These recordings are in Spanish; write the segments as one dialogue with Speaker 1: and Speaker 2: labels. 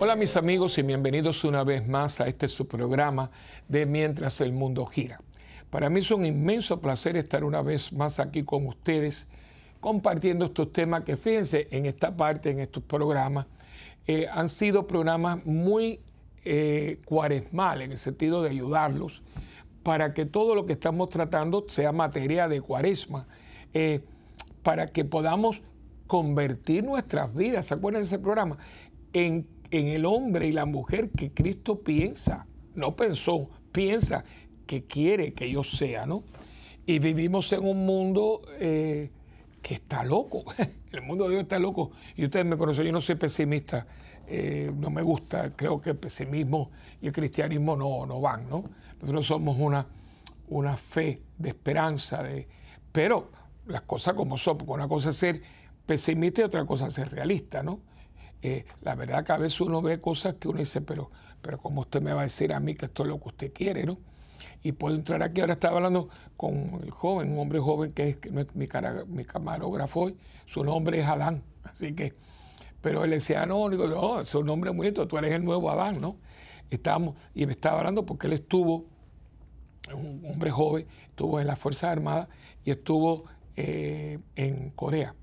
Speaker 1: Hola mis amigos y bienvenidos una vez más a este su programa de Mientras el Mundo Gira. Para mí es un inmenso placer estar una vez más aquí con ustedes compartiendo estos temas que fíjense en esta parte, en estos programas, eh, han sido programas muy eh, cuaresmal en el sentido de ayudarlos para que todo lo que estamos tratando sea materia de cuaresma, eh, para que podamos convertir nuestras vidas, ¿se acuerdan de ese programa? En en el hombre y la mujer que Cristo piensa, no pensó, piensa que quiere que yo sea, ¿no? Y vivimos en un mundo eh, que está loco, el mundo de Dios está loco. Y ustedes me conocen, yo no soy pesimista, eh, no me gusta, creo que el pesimismo y el cristianismo no, no van, ¿no? Nosotros somos una, una fe de esperanza, de, pero las cosas como son, porque una cosa es ser pesimista y otra cosa es ser realista, ¿no? Eh, la verdad que a veces uno ve cosas que uno dice, pero, pero ¿cómo usted me va a decir a mí que esto es lo que usted quiere, no? Y puedo entrar aquí, ahora estaba hablando con el joven, un hombre joven que es, mi, camarógrafo hoy, su nombre es Adán, así que, pero él decía, no, digo, no, es un nombre muy bonito, tú eres el nuevo Adán, ¿no? Estábamos, y me estaba hablando porque él estuvo, un hombre joven, estuvo en las Fuerzas Armadas y estuvo eh, en Corea,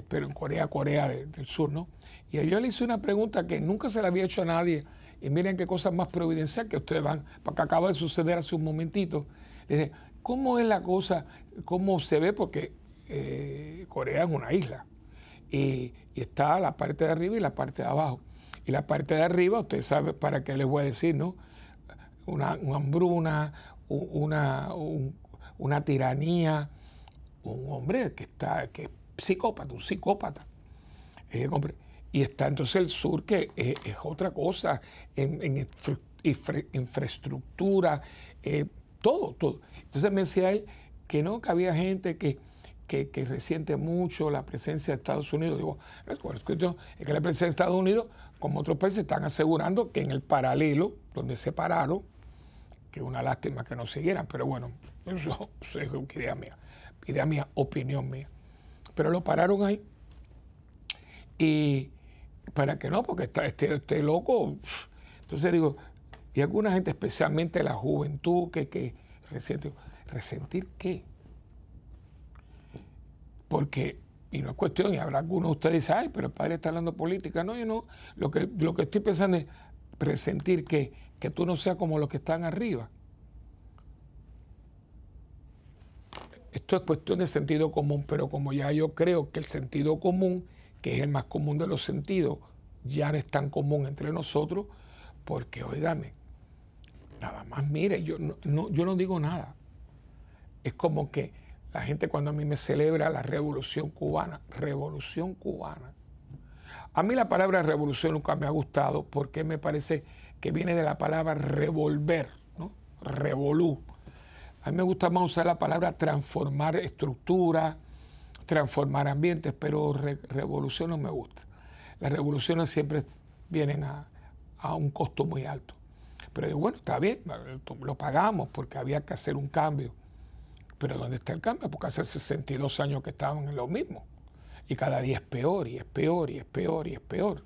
Speaker 1: espero en Corea, Corea del Sur, ¿no? Y yo le hice una pregunta que nunca se la había hecho a nadie. Y miren qué cosas más providenciales que ustedes van, porque acaba de suceder hace un momentito. Le ¿cómo es la cosa? ¿Cómo se ve? Porque eh, Corea es una isla. Y, está la parte de arriba y la parte de abajo. Y la parte de arriba, usted sabe para qué les voy a decir, ¿no? Una, hambruna, una, una tiranía, un hombre que está, que psicópata, un psicópata. Eh, y está entonces el sur, que es, otra cosa, en, infraestructura, eh, todo, todo. Entonces me decía él que no, que había gente que, que, resiente mucho la presencia de Estados Unidos. Digo, es que la presencia de Estados Unidos, como otros países, están asegurando que en el paralelo, donde se pararon, que una lástima que no siguieran, pero bueno, eso, es idea mía, idea mía, opinión mía. Pero lo pararon ahí. Y, para que no, porque está este, este loco. Entonces digo, y alguna gente, especialmente la juventud, que, que resiente. ¿Resentir qué? Porque, y no es cuestión, y habrá algunos de ustedes dicen, ay, pero el padre está hablando política. No, yo no. Lo que, lo que estoy pensando es presentir que, que tú no seas como los que están arriba. Esto es cuestión de sentido común, pero como ya yo creo que el sentido común que es el más común de los sentidos, ya no es tan común entre nosotros, porque, oígame, nada más, mire, yo no, yo no digo nada. Es como que la gente cuando a mí me celebra la revolución cubana, revolución cubana. A mí la palabra revolución nunca me ha gustado porque me parece que viene de la palabra revolver, ¿no? Revolú. A mí me gusta más usar la palabra transformar estructura, transformar ambientes, pero revolución no me gusta. Las revoluciones siempre vienen a, un costo muy alto. Pero bueno, está bien, lo pagamos porque había que hacer un cambio. Pero ¿dónde está el cambio? Porque hace 62 años que estaban en lo mismo. Y cada día es peor, y es peor, y es peor, y es peor.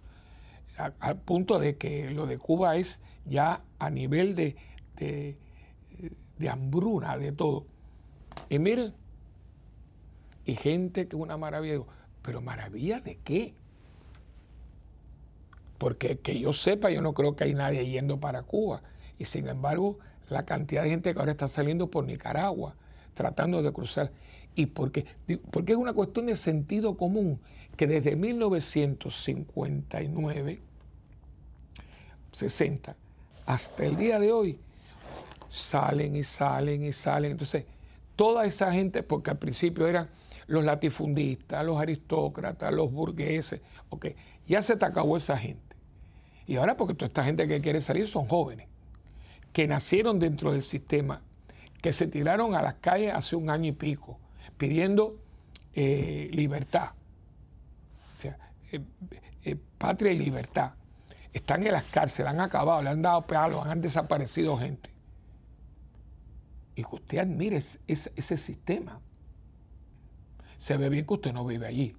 Speaker 1: al punto de que lo de Cuba es ya a nivel de, de hambruna, de todo. Y miren, y gente que una maravilla. Pero maravilla de qué? Porque que yo sepa, yo no creo que hay nadie yendo para Cuba. Y sin embargo, la cantidad de gente que ahora está saliendo por Nicaragua, tratando de cruzar. ¿Y por qué? Porque es una cuestión de sentido común, que desde 1959, 60, hasta el día de hoy, salen y salen y salen. Entonces, toda esa gente, porque al principio eran los latifundistas, los aristócratas, los burgueses, ok, ya se te acabó esa gente. Y ahora porque toda esta gente que quiere salir son jóvenes, que nacieron dentro del sistema, que se tiraron a las calles hace un año y pico, pidiendo eh, libertad, o sea, eh, eh, patria y libertad. Están en las cárceles, han acabado, le han dado palos, han desaparecido gente. Y que usted admire ese sistema se ve bien que usted no vive allí.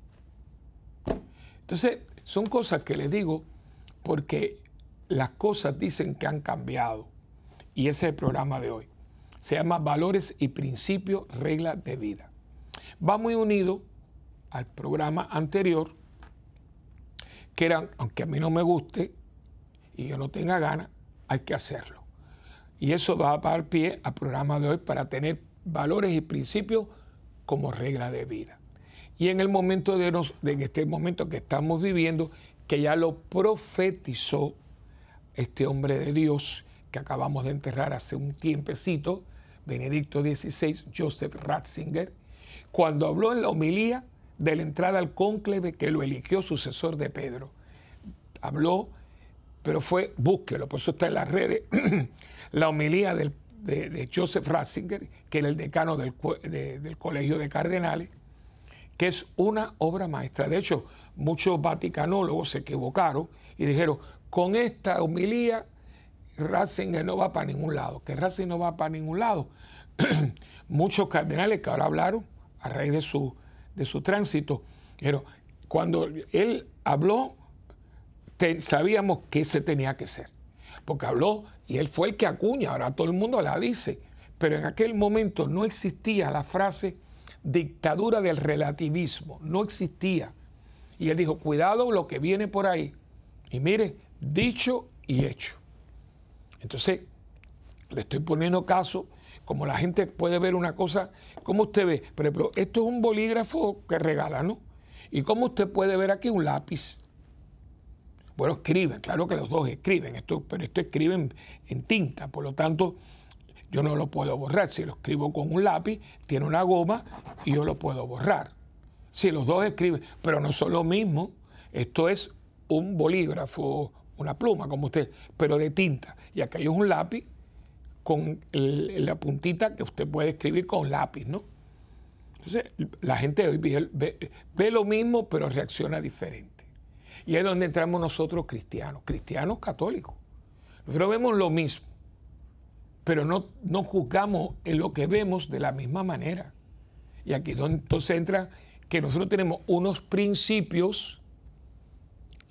Speaker 1: Entonces, son cosas que le digo porque las cosas dicen que han cambiado. Y ese es el programa de hoy. Se llama Valores y Principios, Reglas de Vida. Va muy unido al programa anterior, que era, aunque a mí no me guste y yo no tenga ganas, hay que hacerlo. Y eso va a dar pie al programa de hoy para tener valores y principios como regla de vida. Y en el momento de, en este momento que estamos viviendo, que ya lo profetizó este hombre de Dios que acabamos de enterrar hace un tiempecito, Benedicto XVI, Joseph Ratzinger, cuando habló en la homilía de la entrada al cónclave que lo eligió sucesor de Pedro. Habló, pero fue, búsquelo, por eso está en las redes, la homilía de, Joseph Ratzinger, que era el decano del, del Colegio de Cardenales, que es una obra maestra. De hecho, muchos vaticanólogos se equivocaron y dijeron, con esta homilía Ratzinger no va para ningún lado, que Ratzinger no va para ningún lado. muchos cardenales que ahora hablaron a raíz de su, de su tránsito, pero cuando él habló, sabíamos que se tenía que ser, porque habló y él fue el que acuña, ahora todo el mundo la dice, pero en aquel momento no existía la frase dictadura del relativismo, no existía. Y él dijo, cuidado lo que viene por ahí. Y mire, dicho y hecho. Entonces, le estoy poniendo caso, como la gente puede ver una cosa, como usted ve, pero, esto es un bolígrafo que regala, ¿no? Y como usted puede ver aquí un lápiz. Bueno, escriben, claro que los dos escriben, esto, pero esto escriben en tinta, por lo tanto, yo no lo puedo borrar. Si lo escribo con un lápiz, tiene una goma y yo lo puedo borrar. Si los dos escriben, pero no son lo mismo. Esto es un bolígrafo, una pluma, como usted, pero de tinta. Y acá hay un lápiz con la puntita que usted puede escribir con lápiz, ¿no? Entonces, la gente hoy ve lo mismo, pero reacciona diferente. Y es donde entramos nosotros cristianos, cristianos católicos. Nosotros vemos lo mismo pero no, no juzgamos en lo que vemos de la misma manera. Y aquí entonces entra que nosotros tenemos unos principios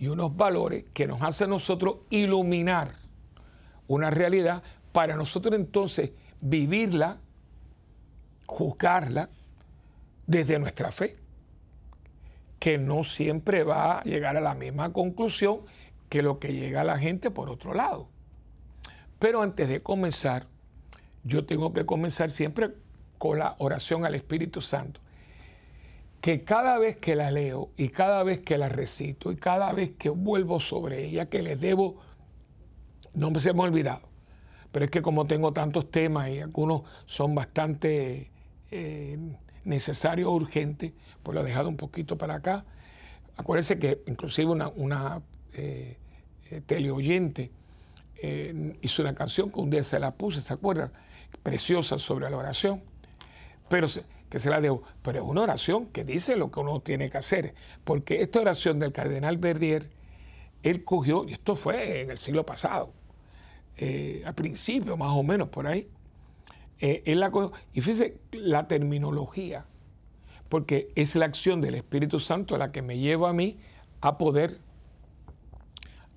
Speaker 1: y unos valores que nos hacen nosotros iluminar una realidad para nosotros entonces vivirla, juzgarla desde nuestra fe, que no siempre va a llegar a la misma conclusión que lo que llega a la gente por otro lado. Pero antes de comenzar, yo tengo que comenzar siempre con la oración al Espíritu Santo. Que cada vez que la leo y cada vez que la recito y cada vez que vuelvo sobre ella, que les debo, no me se me ha olvidado. Pero es que como tengo tantos temas y algunos son bastante eh, necesarios, urgentes, pues lo he dejado un poquito para acá. Acuérdense que inclusive una, una eh, eh, teleoyente eh, hizo una canción que un día se la puse, ¿se acuerdan? Preciosa sobre la oración, pero que se la debo. Pero es una oración que dice lo que uno tiene que hacer, porque esta oración del cardenal Verdier, él cogió, y esto fue en el siglo pasado, eh, a principio más o menos por ahí, eh, él la y fíjese la terminología, porque es la acción del Espíritu Santo la que me lleva a mí a poder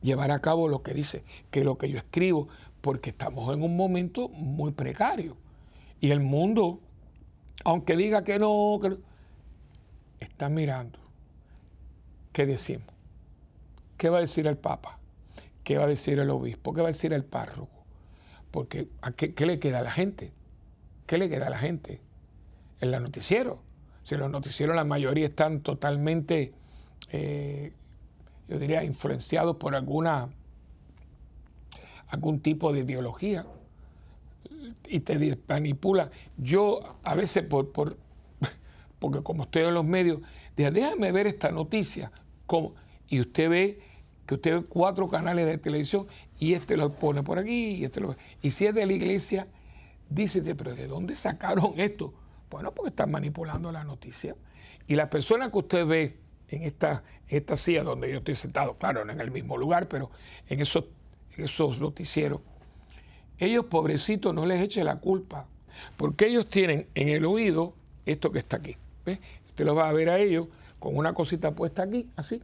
Speaker 1: llevar a cabo lo que dice, que lo que yo escribo, porque estamos en un momento muy precario. Y el mundo, aunque diga que no, está mirando. ¿Qué decimos? ¿Qué va a decir el Papa? ¿Qué va a decir el obispo? ¿Qué va a decir el párroco? Porque ¿a qué, le queda a la gente? ¿Qué le queda a la gente? En la noticiero. Si los noticieros la mayoría están totalmente eh, yo diría, influenciados por alguna, algún tipo de ideología y te manipula. Yo a veces, por, por, porque como estoy en los medios, déjame ver esta noticia. Y usted ve que usted ve cuatro canales de televisión y este lo pone por aquí y este lo Y si es de la iglesia, dice, pero ¿de dónde sacaron esto? Bueno, porque están manipulando la noticia. Y las personas que usted ve en esta, esta silla donde yo estoy sentado, claro, no en el mismo lugar, pero en esos, esos noticieros, ellos pobrecitos no les eche la culpa, porque ellos tienen en el oído esto que está aquí. Usted lo va a ver a ellos con una cosita puesta aquí, así,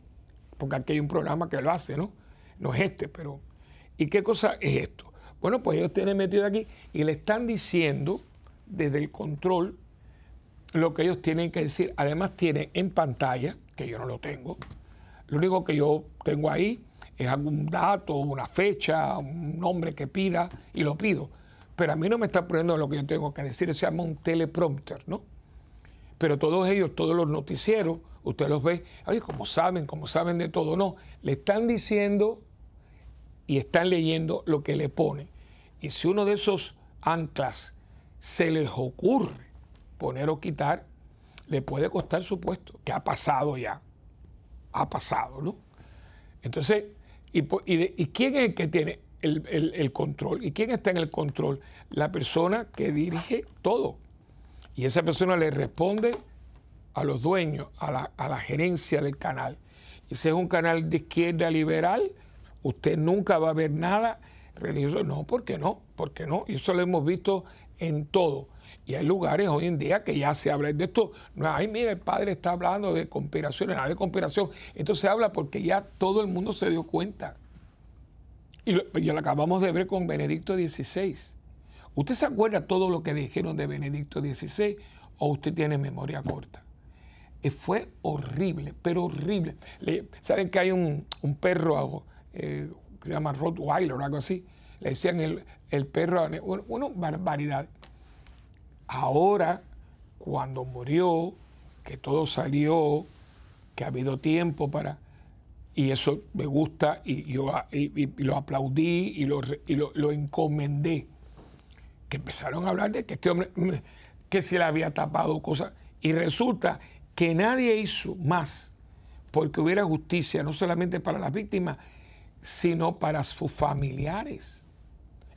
Speaker 1: porque aquí hay un programa que lo hace, ¿no? no es este, pero ¿y qué cosa es esto? Bueno, pues ellos tienen metido aquí y le están diciendo desde el control lo que ellos tienen que decir. Además tienen en pantalla, que yo no lo tengo, lo único que yo tengo ahí es algún dato, una fecha, un nombre que pida y lo pido. Pero a mí no me está poniendo lo que yo tengo que decir, se llama un teleprompter, ¿no? Pero todos ellos, todos los noticieros, usted los ve, oye, como saben, como saben de todo, no, le están diciendo y están leyendo lo que le pone. Y si uno de esos anclas se les ocurre poner o quitar, le puede costar su puesto, que ha pasado ya, ha pasado, ¿no? Entonces, ¿y, quién es el que tiene el, control? ¿Y quién está en el control? La persona que dirige todo. Y esa persona le responde a los dueños, a la, a la gerencia del canal. Si es un canal de izquierda liberal, usted nunca va a ver nada religioso. No, ¿por qué no? ¿Por qué no? Y eso lo hemos visto en todo. Y hay lugares hoy en día que ya se habla de esto. No, ay, mira, el padre está hablando de conspiraciones, nada de conspiración. Esto se habla porque ya todo el mundo se dio cuenta. Y lo, acabamos de ver con Benedicto XVI. ¿Usted se acuerda todo lo que dijeron de Benedicto XVI o usted tiene memoria corta? Eh, fue horrible, pero horrible. ¿Saben que hay un, perro eh, se llama Rottweiler o algo así? Le decían el, el perro, una barbaridad. Ahora, cuando murió, que todo salió, que ha habido tiempo para... Y eso me gusta y yo lo aplaudí y, lo, lo, encomendé. Que empezaron a hablar de que este hombre, mm, que se le había tapado cosas. Y resulta que nadie hizo más porque hubiera justicia, no solamente para las víctimas, sino para sus familiares.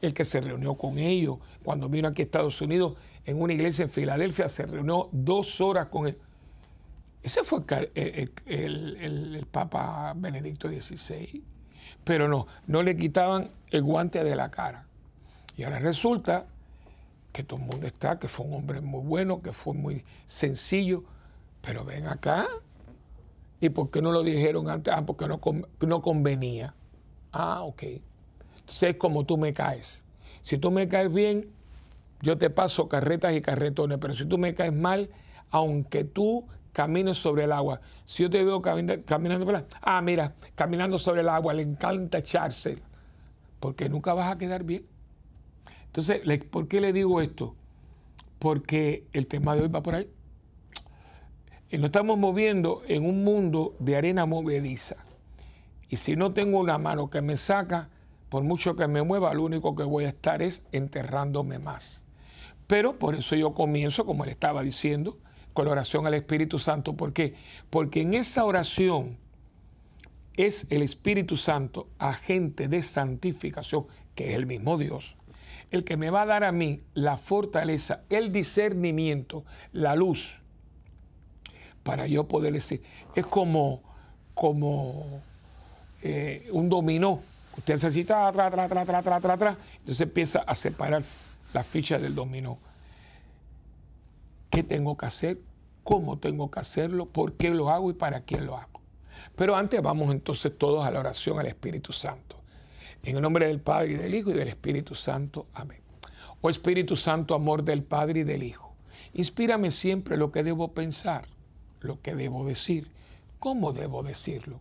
Speaker 1: El que se reunió con ellos cuando vino aquí a Estados Unidos en una iglesia en Filadelfia, se reunió dos horas con él. Ese fue el, Papa Benedicto XVI. Pero no, no le quitaban el guante de la cara. Y ahora resulta que todo el mundo está, que fue un hombre muy bueno, que fue muy sencillo, pero ven acá. ¿Y por qué no lo dijeron antes? Ah, porque no, no convenía. Ah, ok. Entonces es como tú me caes. Si tú me caes bien, yo te paso carretas y carretones, pero si tú me caes mal, aunque tú camines sobre el agua, si yo te veo caminando, por ah, mira, caminando sobre el agua, le encanta echarse, porque nunca vas a quedar bien. Entonces, ¿por qué le digo esto? Porque el tema de hoy va por ahí. Y nos estamos moviendo en un mundo de arena movediza. Y si no tengo una mano que me saca, por mucho que me mueva, lo único que voy a estar es enterrándome más. Pero por eso yo comienzo, como él estaba diciendo, con la oración al Espíritu Santo. ¿Por qué? Porque en esa oración es el Espíritu Santo, agente de santificación, que es el mismo Dios, el que me va a dar a mí la fortaleza, el discernimiento, la luz, para yo poder decir. Es como, como eh, un dominó. Usted necesita, tra, tra, tra, tra, tra, tra, tra, entonces empieza a separar la ficha del dominó. ¿Qué tengo que hacer? ¿Cómo tengo que hacerlo? ¿Por qué lo hago y para quién lo hago? Pero antes vamos entonces todos a la oración al Espíritu Santo. En el nombre del Padre y del Hijo y del Espíritu Santo. Amén. Oh Espíritu Santo, amor del Padre y del Hijo, inspírame siempre lo que debo pensar, lo que debo decir, cómo debo decirlo,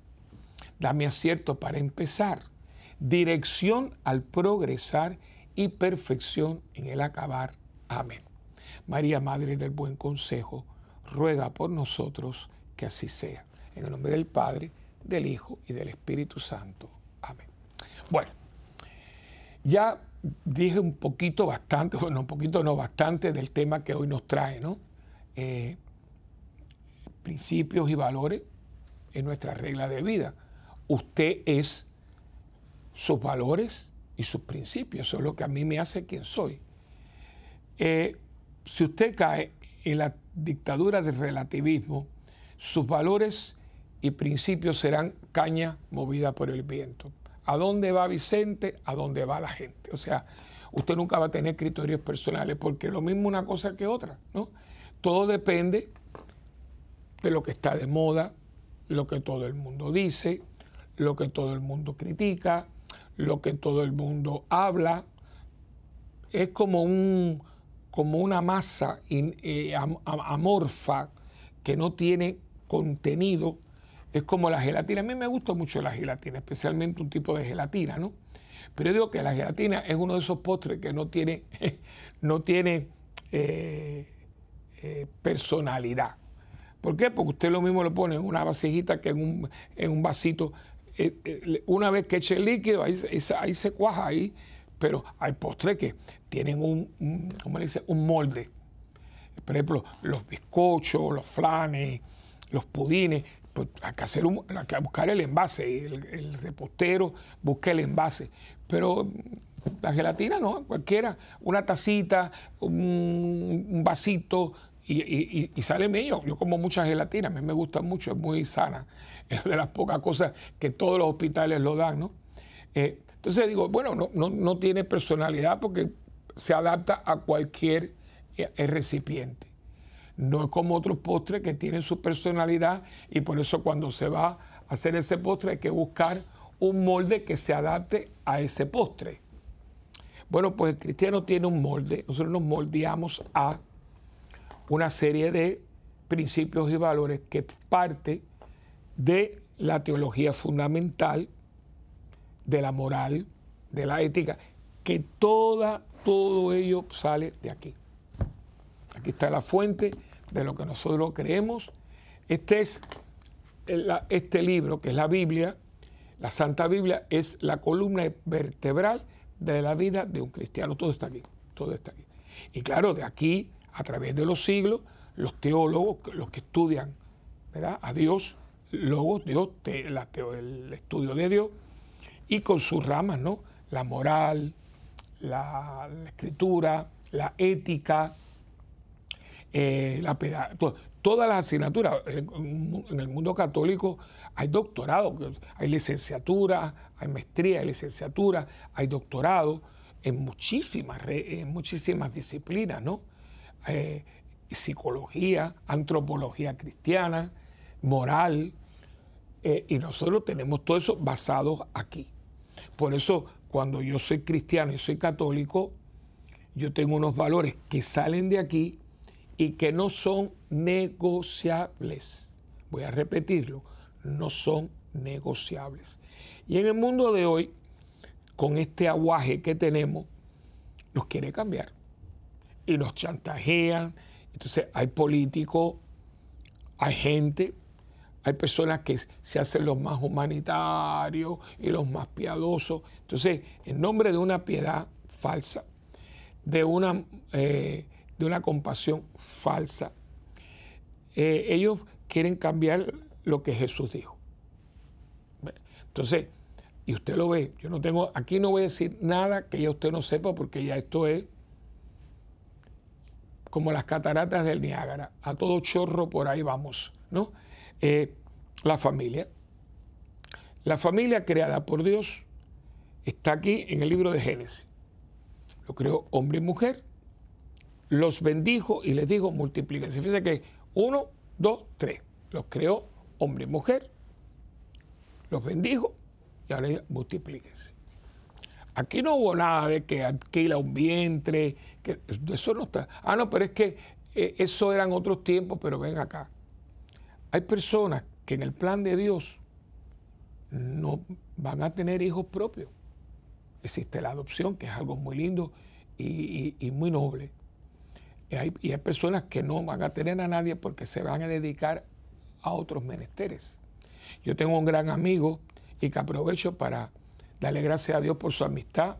Speaker 1: Dame acierto para empezar, dirección al progresar y perfección en el acabar. Amén. María, Madre del Buen Consejo, ruega por nosotros que así sea. En el nombre del Padre, del Hijo y del Espíritu Santo. Amén. Bueno, ya dije un poquito, bastante, bueno, un poquito no, bastante del tema que hoy nos trae, ¿no? Eh, principios y valores en nuestra regla de vida. Usted es sus valores y sus principios. Eso es lo que a mí me hace quien soy. Eh, si usted cae en la dictadura del relativismo, sus valores y principios serán caña movida por el viento. ¿A dónde va Vicente? ¿A dónde va la gente? O sea, usted nunca va a tener criterios personales porque lo mismo una cosa que otra, ¿no? Todo depende de lo que está de moda, lo que todo el mundo dice, lo que todo el mundo critica, lo que todo el mundo habla. Es como, un, como una masa eh, amorfa que no tiene contenido. Es como la gelatina. A mí me gusta mucho la gelatina, especialmente un tipo de gelatina, ¿no? Pero yo digo que la gelatina es uno de esos postres que no tiene, no tiene eh, eh, personalidad. ¿Por qué? Porque usted lo mismo lo pone en una vasijita que en un, en un vasito una vez que eche el líquido, ahí, se cuaja ahí, pero hay postres que tienen un, dice? un molde. Por ejemplo, los bizcochos, los flanes, los pudines, pues hay que, hacer hay que buscar el envase, el, repostero busca el envase. Pero la gelatina no, cualquiera, una tacita, un vasito, y, sale medio. Yo como mucha gelatina, a mí me gusta mucho, es muy sana. Es de las pocas cosas que todos los hospitales lo dan, ¿no? Eh, entonces digo, bueno, no, no, tiene personalidad porque se adapta a cualquier eh, recipiente. No es como otros postres que tienen su personalidad y por eso cuando se va a hacer ese postre hay que buscar un molde que se adapte a ese postre. Bueno, pues el cristiano tiene un molde, nosotros nos moldeamos a una serie de principios y valores que parte de la teología fundamental, de la moral, de la ética, que toda, todo ello sale de aquí. Aquí está la fuente de lo que nosotros creemos. Este es este libro, que es la Biblia, la Santa Biblia, es la columna vertebral de la vida de un cristiano. Todo está aquí, todo está aquí. Y claro, de aquí a través de los siglos, los teólogos, los que estudian ¿verdad? a Dios, Logos, Dios, el estudio de Dios, y con sus ramas, ¿no? La moral, la, escritura, la ética, eh, la todas las asignaturas. En el mundo católico hay doctorado, hay licenciatura, hay maestría, hay licenciatura, hay doctorado en muchísimas, en muchísimas disciplinas, ¿no? Eh, psicología, antropología cristiana, moral, eh, y nosotros tenemos todo eso basado aquí. Por eso, cuando yo soy cristiano y soy católico, yo tengo unos valores que salen de aquí y que no son negociables. Voy a repetirlo, no son negociables. Y en el mundo de hoy, con este aguaje que tenemos, nos quiere cambiar y nos chantajean. Entonces hay políticos, hay gente, hay personas que se hacen los más humanitarios y los más piadosos. Entonces, en nombre de una piedad falsa, de una, eh, de una compasión falsa, eh, ellos quieren cambiar lo que Jesús dijo. Entonces, y usted lo ve, yo no tengo, aquí no voy a decir nada que ya usted no sepa porque ya esto es como las cataratas del Niágara, a todo chorro por ahí vamos, ¿no? Eh, la familia. La familia creada por Dios está aquí en el libro de Génesis. Lo creó hombre y mujer, los bendijo y les dijo multiplíquense. Fíjense que uno, dos, tres. Los creó hombre y mujer, los bendijo y ahora multiplíquense. Aquí no hubo nada de que alquila un vientre, que eso no está. Ah, no, pero es que eh, eso eran otros tiempos, pero ven acá. Hay personas que en el plan de Dios no van a tener hijos propios. Existe la adopción, que es algo muy lindo y, muy noble. Y hay personas que no van a tener a nadie porque se van a dedicar a otros menesteres. Yo tengo un gran amigo y que aprovecho para Dale gracias a Dios por su amistad.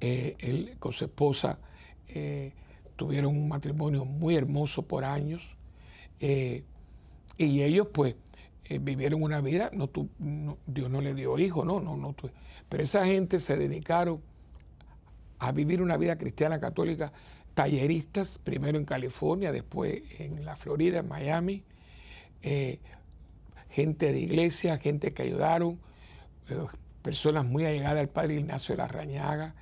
Speaker 1: Eh, él con su esposa eh, tuvieron un matrimonio muy hermoso por años. Eh, y ellos pues vivieron una vida, Dios no le dio hijos, no, no, no. Pero esa gente se dedicaron a vivir una vida cristiana católica, talleristas, primero en California, después en la Florida, en Miami, gente de iglesia, gente que ayudaron, personas muy allegadas al padre Ignacio de la Rañaga,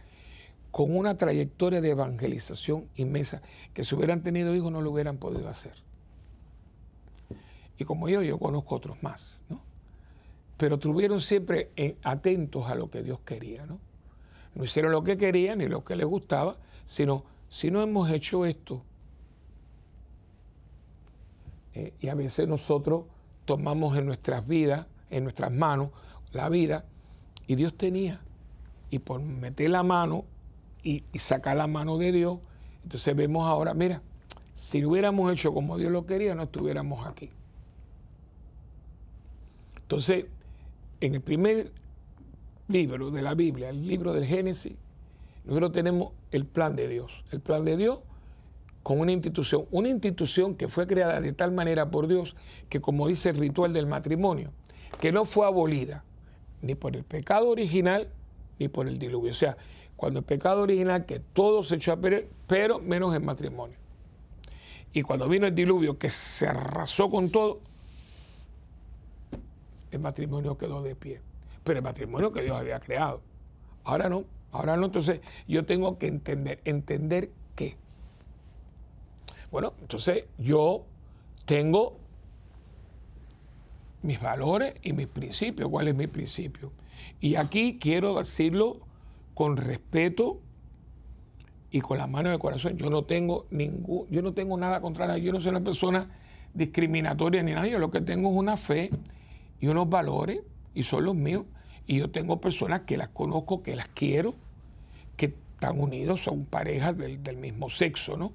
Speaker 1: con una trayectoria de evangelización inmensa, que si hubieran tenido hijos no lo hubieran podido hacer. Y como yo, yo conozco otros más, ¿no? Pero estuvieron siempre atentos a lo que Dios quería, ¿no? No hicieron lo que querían ni lo que les gustaba, sino si no hemos hecho esto. Eh, y a veces nosotros tomamos en nuestras vidas, en nuestras manos, la vida, y Dios tenía. Y por meter la mano y, sacar la mano de Dios, entonces vemos ahora, mira, si hubiéramos hecho como Dios lo quería, no estuviéramos aquí. Entonces, en el primer libro de la Biblia, el libro del Génesis, nosotros tenemos el plan de Dios. El plan de Dios con una institución, una institución que fue creada de tal manera por Dios que, como dice el ritual del matrimonio, que no fue abolida ni por el pecado original ni por el diluvio. O sea, cuando el pecado original, que todo se echó a perder, pero menos el matrimonio. Y cuando vino el diluvio, que se arrasó con todo, el matrimonio quedó de pie. Pero el matrimonio que Dios había creado. Ahora no, ahora no. Entonces yo tengo que entender, entender qué. Bueno, entonces yo tengo mis valores y mis principios. ¿Cuál es mi principio? Y aquí quiero decirlo con respeto y con la mano en el corazón. Yo no tengo ningún, yo no tengo nada contra nadie. Yo no soy una persona discriminatoria ni nada. Yo lo que tengo es una fe y unos valores, y son los míos. Y yo tengo personas que las conozco, que las quiero, que están unidos, son parejas del, mismo sexo, ¿no?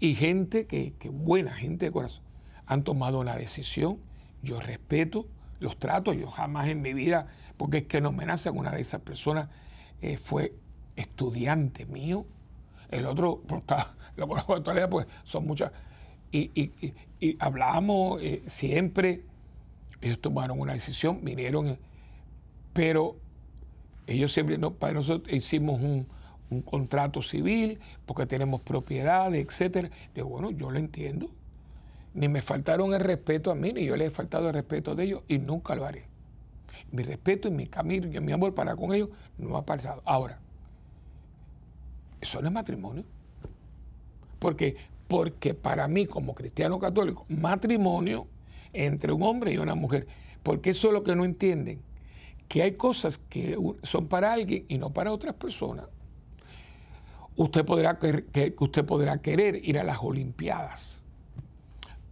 Speaker 1: Y gente que, que, buena gente de corazón, han tomado una decisión. Yo respeto, los trato, yo jamás en mi vida, porque es que no me nace una de esas personas eh, fue estudiante mío. El otro, pues, lo conozco todavía, pues son muchas. Y, y, y, hablamos eh, siempre ellos tomaron una decisión, vinieron, pero ellos siempre, no, para nosotros hicimos un, contrato civil porque tenemos propiedades, etcétera. Digo, bueno, yo lo entiendo. Ni me faltaron el respeto a mí, ni yo les he faltado el respeto de ellos y nunca lo haré. Mi respeto y mi camino y mi amor para con ellos no ha pasado. Ahora, eso no es matrimonio. Porque, porque para mí, como cristiano católico, matrimonio entre un hombre y una mujer. Porque eso es lo que no entienden, que hay cosas que son para alguien y no para otras personas. Usted podrá, usted podrá querer ir a las Olimpiadas,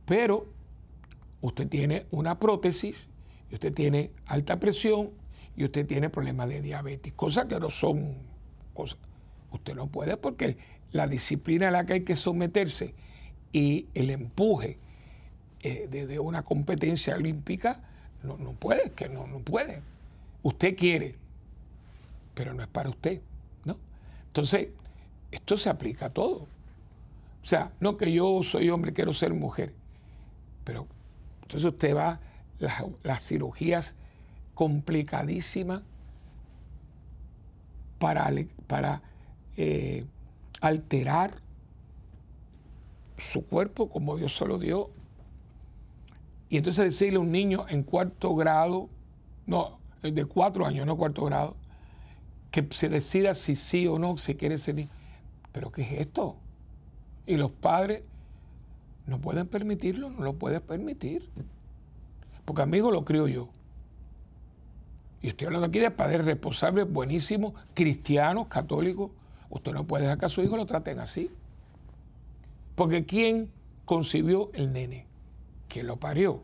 Speaker 1: pero usted tiene una prótesis y usted tiene alta presión y usted tiene problemas de diabetes, cosas que no son cosas. Usted no puede porque la disciplina a la que hay que someterse y el empuje eh, de, una competencia olímpica, no, no puede, que no, no puede. Usted quiere, pero no es para usted, ¿no? Entonces, esto se aplica a todo. O sea, no que yo soy hombre, quiero ser mujer, pero entonces usted va, las, las cirugías complicadísimas para, para eh, alterar su cuerpo como Dios se lo dio y entonces decirle a un niño en cuarto grado, no, de cuatro años, no cuarto grado, que se decida si sí o no, si quiere ser niño. ¿Pero qué es esto? Y los padres no pueden permitirlo, no lo pueden permitir. Porque amigo lo crío yo. Y estoy hablando aquí de padres responsables, buenísimos, cristianos, católicos. Usted no puede dejar que a su hijo lo traten así. Porque ¿quién concibió el nene? ¿Quién lo parió?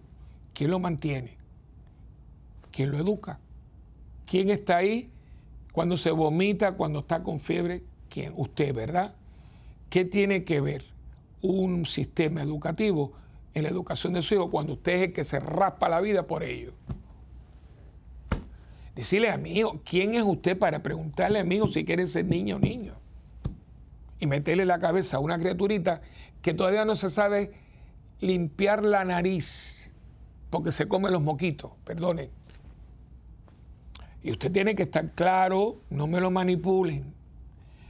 Speaker 1: ¿Quién lo mantiene? ¿Quién lo educa? ¿Quién está ahí cuando se vomita, cuando está con fiebre? ¿Quién? Usted, ¿verdad? ¿Qué tiene que ver un sistema educativo en la educación de su hijo cuando usted es el que se raspa la vida por ello? Decirle a mi ¿quién es usted para preguntarle a si quiere ser niño o niño? Y meterle la cabeza a una criaturita que todavía no se sabe limpiar la nariz porque se come los moquitos, perdone. Y usted tiene que estar claro, no me lo manipulen.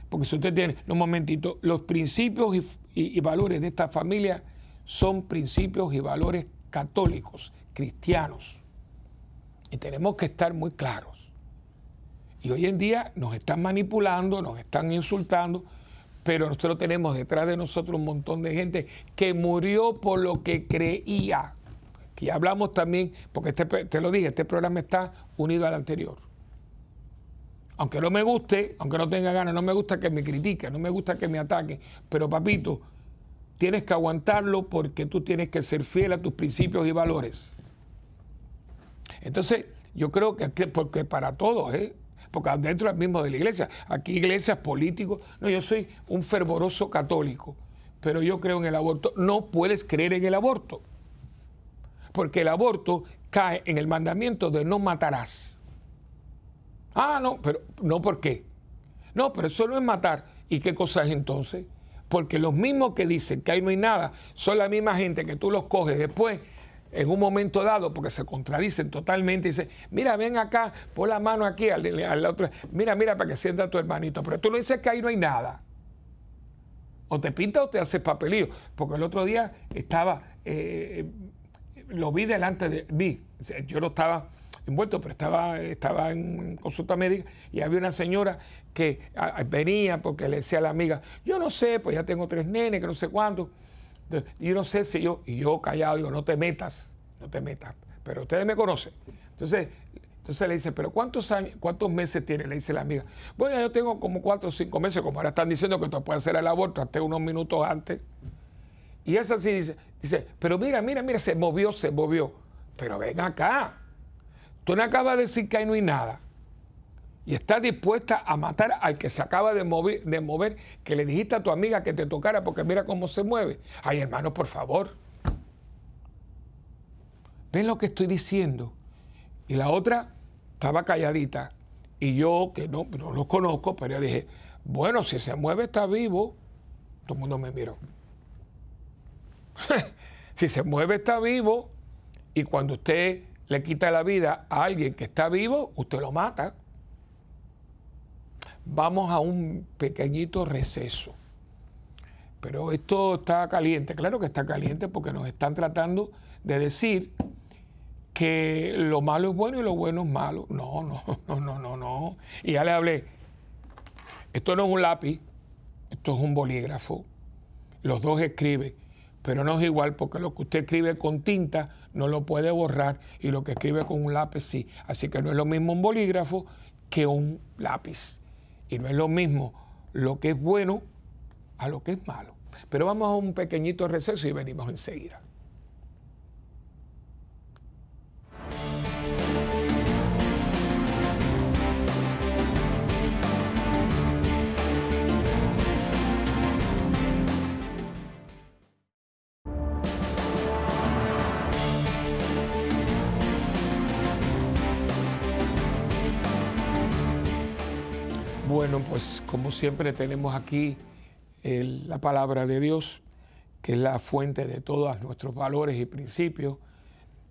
Speaker 1: Porque si usted tiene, un momentito, los principios y, valores de esta familia son principios y valores católicos, cristianos. Y tenemos que estar muy claros. Y hoy en día nos están manipulando, nos están insultando, pero nosotros tenemos detrás de nosotros un montón de gente que murió por lo que creía. Que hablamos también, porque este, te lo dije, este programa está unido al anterior. Aunque no me guste, aunque no tenga ganas, no me gusta que me critiquen, no me gusta que me ataquen, pero papito, tienes que aguantarlo porque tú tienes que ser fiel a tus principios y valores. Entonces, yo creo que, porque para todos, ¿eh? porque dentro mismo de la iglesia, aquí iglesias políticos, no, yo soy un fervoroso católico, pero yo creo en el aborto. No puedes creer en el aborto, porque el aborto cae en el mandamiento de no matarás. Ah, no, pero no, ¿por qué? No, pero eso no es matar. ¿Y qué cosa es entonces? Porque los mismos que dicen que ahí no hay nada son la misma gente que tú los coges después en un momento dado, porque se contradicen totalmente, dicen, mira, ven acá, pon la mano aquí al, otro, mira, mira, para que sienta tu hermanito, pero tú no dices que ahí no hay nada. O te pinta o te haces papelillo, porque el otro día estaba, eh, lo vi delante de, vi, yo no estaba envuelto, pero estaba, estaba en consulta médica y había una señora que venía porque le decía a la amiga, yo no sé, pues ya tengo tres nenes, que no sé cuánto. yo no sé si yo, y yo callado digo, no te metas, no te metas, pero ustedes me conocen. Entonces, entonces le dice, pero ¿cuántos años, cuántos meses tiene? Le dice la amiga. Bueno, yo tengo como cuatro o cinco meses, como ahora están diciendo que tú puedes hacer el aborto hasta unos minutos antes. Y esa sí dice, dice, pero mira, mira, mira, se movió, se movió. Pero ven acá, Tú no acabas de decir que ahí no hay nada. Y estás dispuesta a matar al que se acaba de mover, que le dijiste a tu amiga que te tocara porque mira cómo se mueve. Ay, hermano, por favor. ¿Ven lo que estoy diciendo? Y la otra estaba calladita. Y yo, que no, no lo conozco, pero yo dije, bueno, si se mueve está vivo. Todo el mundo me miró. si se mueve está vivo. Y cuando usted le quita la vida a alguien que está vivo, usted lo mata. Vamos a un pequeñito receso. Pero esto está caliente, claro que está caliente porque nos están tratando de decir que lo malo es bueno y lo bueno es malo. No, no, no, no, no, no. Y ya le hablé. Esto no es un lápiz, esto es un bolígrafo. Los dos escriben, pero no es igual porque lo que usted escribe con tinta no lo puede borrar y lo que escribe con un lápiz sí. Así que no es lo mismo un bolígrafo que un lápiz. Y no es lo mismo lo que es bueno a lo que es malo. Pero vamos a un pequeñito receso y venimos enseguida. Bueno, pues como siempre tenemos aquí la palabra de Dios, que es la fuente de todos nuestros valores y principios.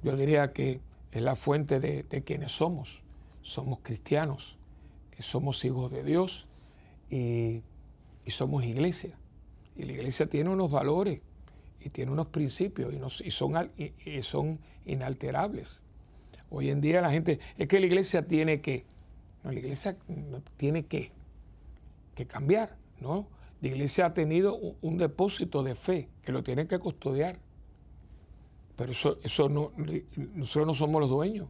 Speaker 1: Yo diría que es la fuente de, quienes somos. Somos cristianos, somos hijos de Dios y, somos iglesia. Y la iglesia tiene unos valores y tiene unos principios y, son, y son inalterables. Hoy en día la gente, es que la iglesia tiene que, no, la iglesia tiene que, que cambiar, ¿no? La iglesia ha tenido un, depósito de fe que lo tienen que custodiar. Pero eso, eso no, nosotros no somos los dueños.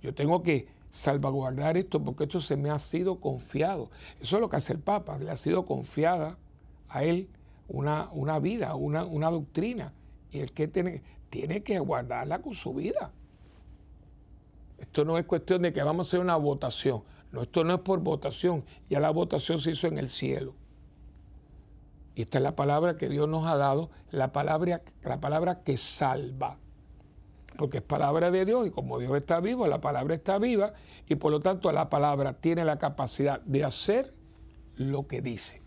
Speaker 1: Yo tengo que salvaguardar esto porque esto se me ha sido confiado. Eso es lo que hace el Papa, le ha sido confiada a él una, una vida, una, una doctrina. Y el que tiene, tiene que guardarla con su vida. Esto no es cuestión de que vamos a hacer una votación. No, esto no es por votación, ya la votación se hizo en el cielo. Y esta es la palabra que Dios nos ha dado, la palabra, la palabra que salva. Porque es palabra de Dios y como Dios está vivo, la palabra está viva y por lo tanto la palabra tiene la capacidad de hacer lo que dice.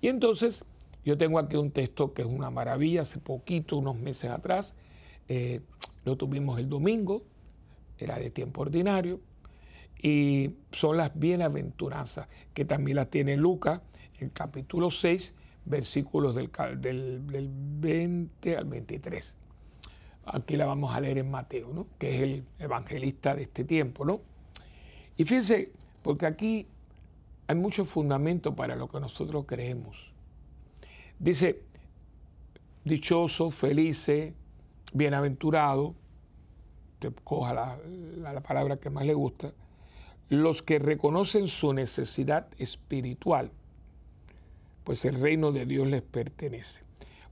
Speaker 1: Y entonces yo tengo aquí un texto que es una maravilla, hace poquito, unos meses atrás, eh, lo tuvimos el domingo, era de tiempo ordinario, y son las bienaventuranzas, que también las tiene Lucas en capítulo 6, versículos del, del, 20 al 23. Aquí la vamos a leer en Mateo, ¿no? que es el evangelista de este tiempo. ¿no? Y fíjense, porque aquí hay mucho fundamento para lo que nosotros creemos. Dice, dichoso, felice, bienaventurado, te coja la, la palabra que más le gusta, los que reconocen su necesidad espiritual, pues el reino de Dios les pertenece.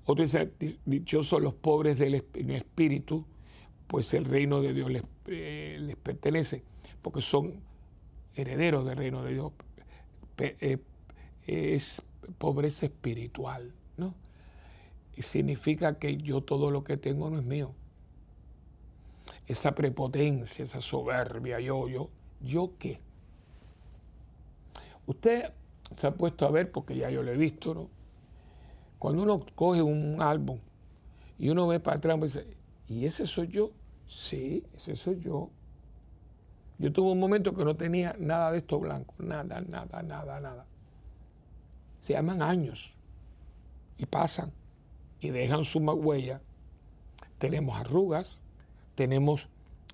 Speaker 1: Otro dice, dichosos los pobres del, espíritu, pues el reino de Dios les, eh, les pertenece, porque son herederos del reino de Dios. Eh, es pobreza espiritual, ¿no? Y significa que yo todo lo que tengo no es mío. Esa prepotencia, esa soberbia, yo, yo, ¿yo qué? Usted se ha puesto a ver, porque ya yo lo he visto, ¿no? Cuando uno coge un álbum y uno ve para atrás, dice, ¿y ese soy yo? Sí, ese soy yo. Yo tuve un momento que no tenía nada de esto blanco, nada, nada, nada, nada. Se llaman años y pasan y dejan su huella. Tenemos arrugas, tenemos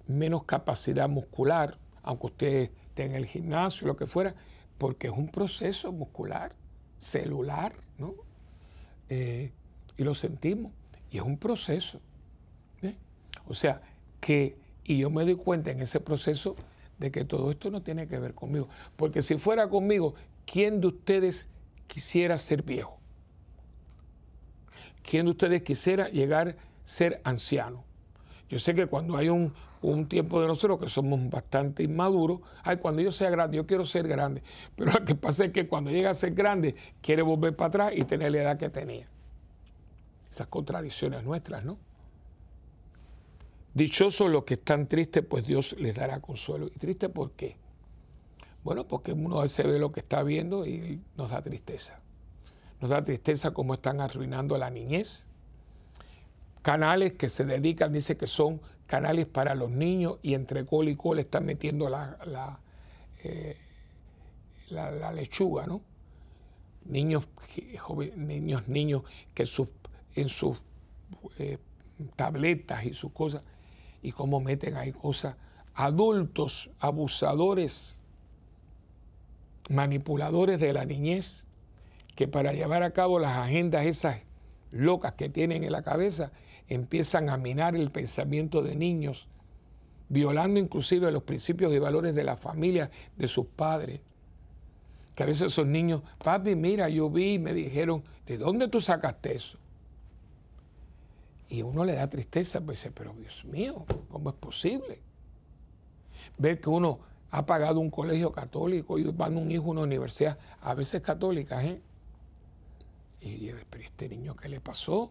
Speaker 1: menos capacidad muscular, aunque usted esté en el gimnasio, lo que fuera, porque es un proceso muscular, celular, ¿no? Eh, y lo sentimos, y es un proceso. ¿eh? O sea, que, y yo me doy cuenta en ese proceso de que todo esto no tiene que ver conmigo, porque si fuera conmigo, ¿quién de ustedes quisiera ser viejo? ¿Quién de ustedes quisiera llegar a ser anciano? Yo sé que cuando hay un, un tiempo de nosotros que somos bastante inmaduros, ay, cuando yo sea grande, yo quiero ser grande. Pero lo que pasa es que cuando llega a ser grande, quiere volver para atrás y tener la edad que tenía. Esas contradicciones nuestras, ¿no? Dichosos los que están tristes, pues Dios les dará consuelo. ¿Y triste por qué? Bueno, porque uno a veces ve lo que está viendo y nos da tristeza. Nos da tristeza cómo están arruinando la niñez. Canales que se dedican, dice que son canales para los niños y entre col y col están metiendo la, la, eh, lechuga, ¿no? Niños, niños, niños que en sus eh, tabletas y sus cosas, y cómo meten ahí cosas, adultos, abusadores, manipuladores de la niñez, que para llevar a cabo las agendas esas locas que tienen en la cabeza, empiezan a minar el pensamiento de niños, violando inclusive los principios y valores de la familia, de sus padres. Que a veces esos niños, papi, mira, yo vi, me dijeron, ¿de dónde tú sacaste eso? Y uno le da tristeza, pues dice, pero Dios mío, ¿cómo es posible? Ver que uno ha pagado un colegio católico y va a un hijo a una universidad, a veces católica, ¿eh? Y pero este niño, ¿qué le pasó?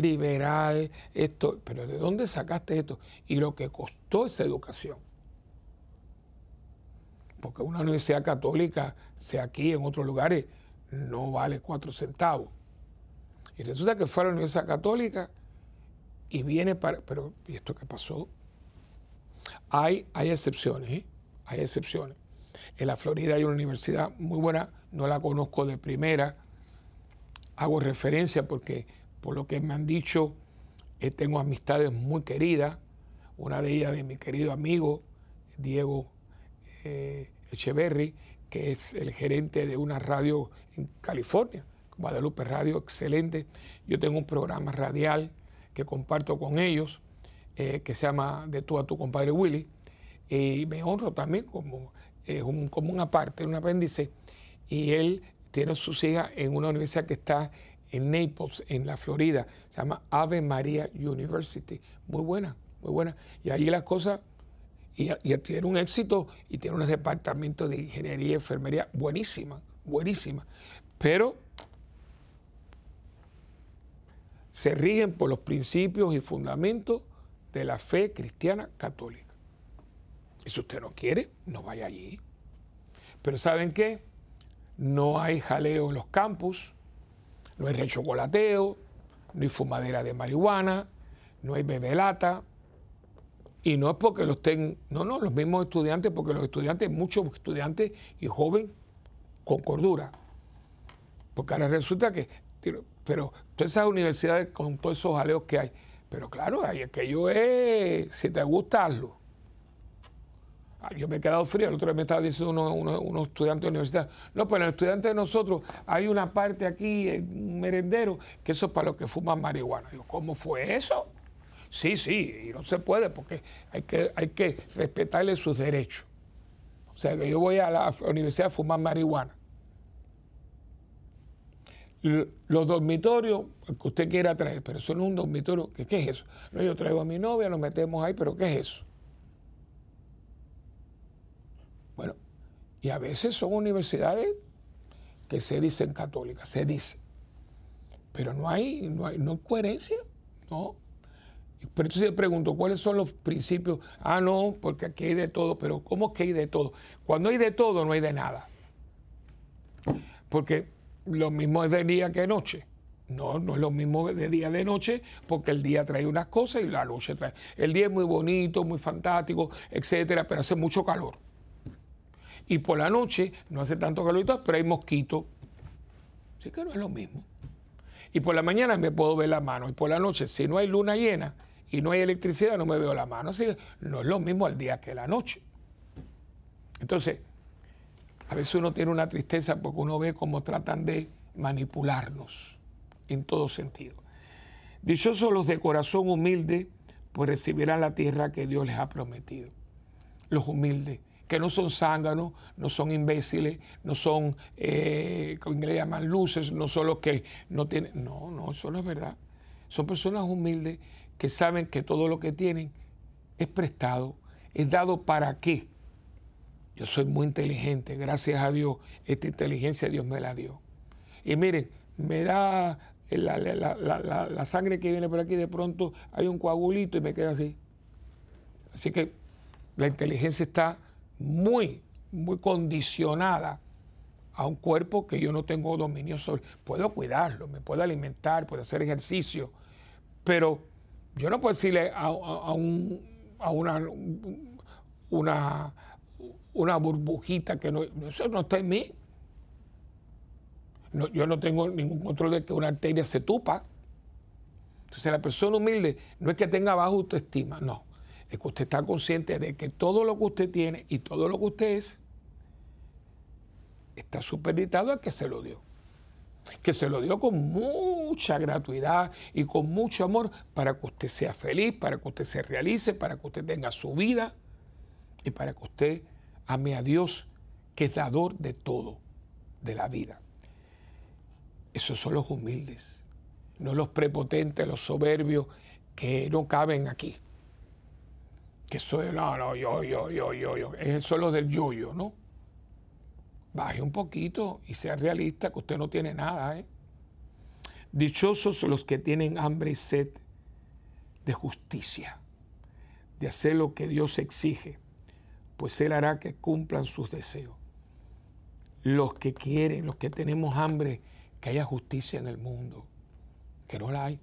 Speaker 1: Liberal, esto, pero ¿de dónde sacaste esto? Y lo que costó esa educación. Porque una universidad católica, sea aquí, en otros lugares, no vale cuatro centavos. Y resulta que fue a la Universidad Católica y viene para... Pero, ¿y esto qué pasó? Hay, hay excepciones, ¿eh? Hay excepciones. En la Florida hay una universidad muy buena, no la conozco de primera, hago referencia porque por lo que me han dicho, eh, tengo amistades muy queridas, una de ellas de mi querido amigo Diego eh, que es el gerente de una radio en California, Guadalupe Radio, excelente. Yo tengo un programa radial que comparto con ellos, eh, que se llama De tú a tu compadre Willy, y me honro también como, un, como una parte, un apéndice, y él tiene sus hijas en una universidad que está en Naples, en la Florida. Se llama Ave María University. Muy buena, muy buena. Y allí las cosas, y, tiene un éxito y tiene unos departamentos de ingeniería y enfermería buenísima, buenísima. Pero se rigen por los principios y fundamentos de la fe cristiana católica. Y si usted no quiere, no vaya allí. Pero ¿saben qué? No hay jaleo en los campus, no hay chocolateo, no hay fumadera de marihuana, no hay bebelata, Y no es porque lo estén, no, no, los mismos estudiantes, porque los estudiantes, muchos estudiantes y jóvenes con cordura. Porque ahora resulta que, pero todas esas universidades con todos esos jaleos que hay, pero claro, aquello es, si te gusta, hazlo. Ah, yo me he quedado frío, el otro día me estaba diciendo unos uno, estudiantes de universidad, no, pues el estudiante de nosotros hay una parte aquí, un merendero, que eso es para los que fuman marihuana. Digo, ¿cómo fue eso? Sí, sí, y no se puede porque hay que, hay que respetarle sus derechos. O sea, que yo voy a la universidad a fumar marihuana. Los dormitorios que usted quiera traer, pero eso no es un dormitorio. ¿Qué, ¿Qué, es eso? No, yo traigo a mi novia, nos metemos ahí, pero ¿qué es eso? Bueno, y a veces son universidades que se dicen católicas, se dice. Pero no hay, no hay, no hay coherencia, no. Pero entonces pregunto, ¿cuáles son los principios? Ah, no, porque aquí hay de todo, pero ¿cómo que hay de todo? Cuando hay de todo, no hay de nada. Porque lo mismo es de día que de noche. No, no es lo mismo de día de noche, porque el día trae unas cosas y la noche trae. El día es muy bonito, muy fantástico, etcétera, pero hace mucho calor. Y por la noche no hace tanto calor, pero hay mosquitos. Así que no es lo mismo. Y por la mañana me puedo ver la mano. Y por la noche, si no hay luna llena, y no hay electricidad, no me veo la mano. Así que no es lo mismo al día que la noche. Entonces, a veces uno tiene una tristeza porque uno ve cómo tratan de manipularnos en todo sentido. Dichosos los de corazón humilde, pues recibirán la tierra que Dios les ha prometido. Los humildes, que no son zánganos, no son imbéciles, no son, eh, como le llaman, luces, no son los que no tienen. No, no, eso no es verdad. Son personas humildes que saben que todo lo que tienen es prestado, es dado para qué. Yo soy muy inteligente, gracias a Dios, esta inteligencia Dios me la dio. Y miren, me da la, sangre que viene por aquí, de pronto hay un coagulito y me queda así. Así que la inteligencia está muy, muy condicionada a un cuerpo que yo no tengo dominio sobre. Puedo cuidarlo, me puedo alimentar, puedo hacer ejercicio, pero yo no puedo decirle a, un, a una, una, una, burbujita que no, eso no está en mí. yo no tengo ningún control de que una arteria se tupa. Entonces la persona humilde no es que tenga baja autoestima, no. Es que usted está consciente de que todo lo que usted tiene y todo lo que usted es está supeditado a que se lo dio que se lo dio con mucha gratuidad y con mucho amor para que usted sea feliz, para que usted se realice, para que usted tenga su vida y para que usted ame a Dios, que es dador de todo, de la vida. Esos son los humildes, no los prepotentes, los soberbios que no caben aquí. Que soy, no, no, yo, yo, yo, yo, yo. Son los del yo-yo, ¿no? baje un poquito y sea realista que usted no tiene nada. ¿eh? Dichosos los que tienen hambre y sed de justicia, de hacer lo que Dios exige, pues Él hará que cumplan sus deseos. Los que quieren, los que tenemos hambre, que haya justicia en el mundo, que no la hay,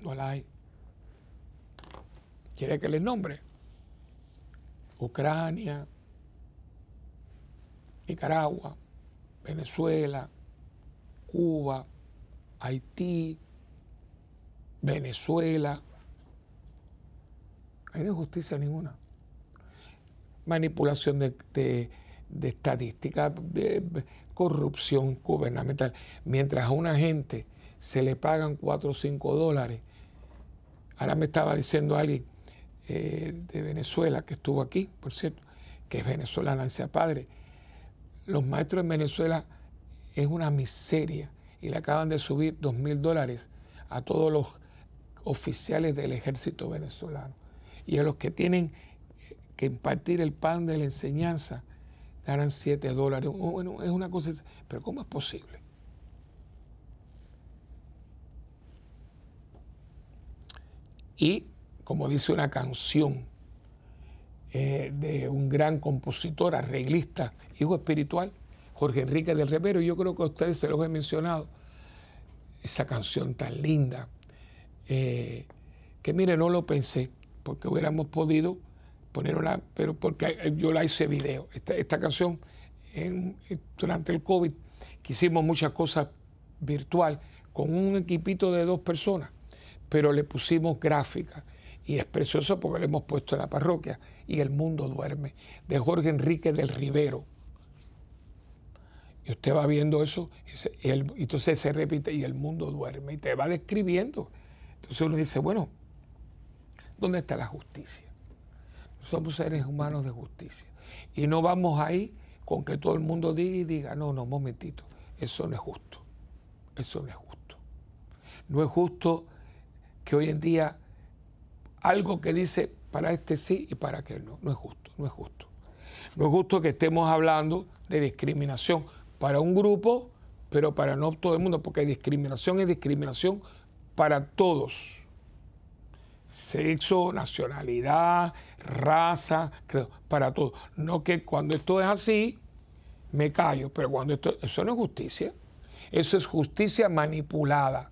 Speaker 1: no la hay. ¿Quiere que les nombre? Ucrania, Nicaragua, Venezuela, Cuba, Haití, Venezuela. Hay no justicia ninguna. Manipulación de, de, estadísticas, corrupción gubernamental. Mientras a una gente se le pagan 4 o 5 dólares. Ahora me estaba diciendo alguien eh, de Venezuela que estuvo aquí, por cierto, que es venezolana, sea padre los maestros en Venezuela es una miseria y le acaban de subir dos mil dólares a todos los oficiales del ejército venezolano. Y a los que tienen que impartir el pan de la enseñanza ganan siete dólares. Bueno, es una cosa, pero ¿cómo es posible? Y como dice una canción eh, de un gran compositor, arreglista, hijo espiritual, Jorge Enrique del Rivero. Yo creo que a ustedes se los he mencionado. Esa canción tan linda. Eh, que mire, no lo pensé, porque hubiéramos podido poner una, pero porque yo la hice video. Esta, canción, durante el COVID, que hicimos muchas cosas virtual con un equipito de dos personas, pero le pusimos gráfica y es precioso porque le hemos puesto en la parroquia y el mundo duerme, de Jorge Enrique del Rivero. Y usted va viendo eso, y entonces se repite y el mundo duerme y te va describiendo. Entonces uno dice, bueno, ¿dónde está la justicia? Somos seres humanos de justicia. Y no vamos ahí con que todo el mundo diga y diga, no, no, momentito, eso no es justo. Eso no es justo. No es justo que hoy en día algo que dice para este sí y para aquel no, no es justo, no es justo. No es justo que estemos hablando de discriminación para un grupo, pero para no todo el mundo, porque discriminación es discriminación para todos. Sexo, nacionalidad, raza, creo, para todos. No que cuando esto es así, me callo, pero cuando esto, eso no es justicia. Eso es justicia manipulada.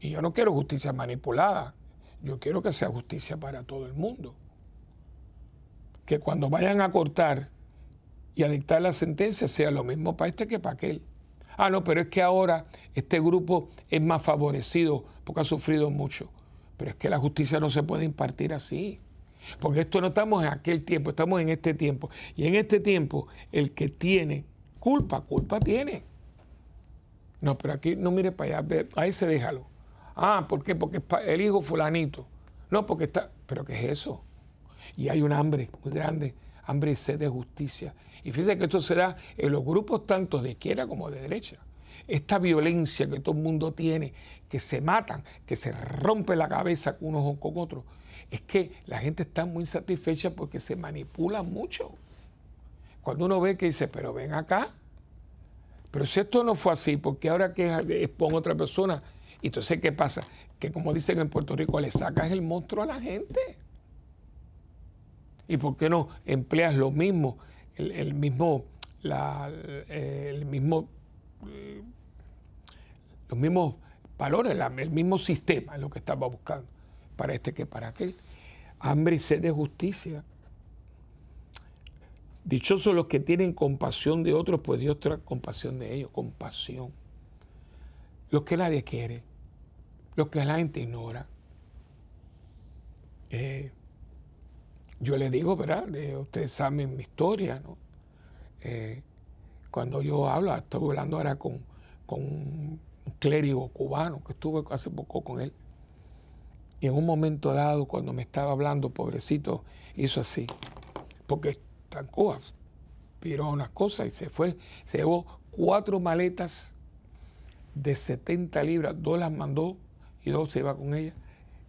Speaker 1: Y yo no quiero justicia manipulada. Yo quiero que sea justicia para todo el mundo. Que cuando vayan a cortar y a dictar la sentencia sea lo mismo para este que para aquel. Ah, no, pero es que ahora este grupo es más favorecido porque ha sufrido mucho. Pero es que la justicia no se puede impartir así. Porque esto no estamos en aquel tiempo, estamos en este tiempo. Y en este tiempo, el que tiene culpa, culpa tiene. No, pero aquí no mire para allá, ahí se déjalo. Ah, ¿por qué? Porque el hijo fulanito. No, porque está, pero ¿qué es eso? Y hay un hambre muy grande, hambre y sed de justicia. Y fíjense que esto se da en los grupos tanto de izquierda como de derecha. Esta violencia que todo el mundo tiene, que se matan, que se rompe la cabeza unos con otros, es que la gente está muy satisfecha porque se manipula mucho. Cuando uno ve que dice, pero ven acá, pero si esto no fue así, porque ahora que pongo otra persona, y entonces ¿qué pasa? Que como dicen en Puerto Rico, le sacas el monstruo a la gente. ¿Y por qué no empleas lo mismo, el, mismo, el mismo, los mismos valores, el mismo sistema, es lo que estaba buscando, para este que para aquel? Hambre y sed de justicia Dichosos los que tienen compasión de otros, pues Dios trae compasión de ellos, compasión. Los que nadie quiere, los que la gente ignora. Eh, yo le digo, ¿verdad? ustedes saben mi historia, ¿no? Eh, cuando yo hablo, estoy hablando ahora con, con un clérigo cubano que estuve hace poco con él. Y en un momento dado, cuando me estaba hablando, pobrecito, hizo así. Porque Cubas, piró unas cosas y se fue. Se llevó cuatro maletas de 70 libras, dos las mandó y dos se iba con ella,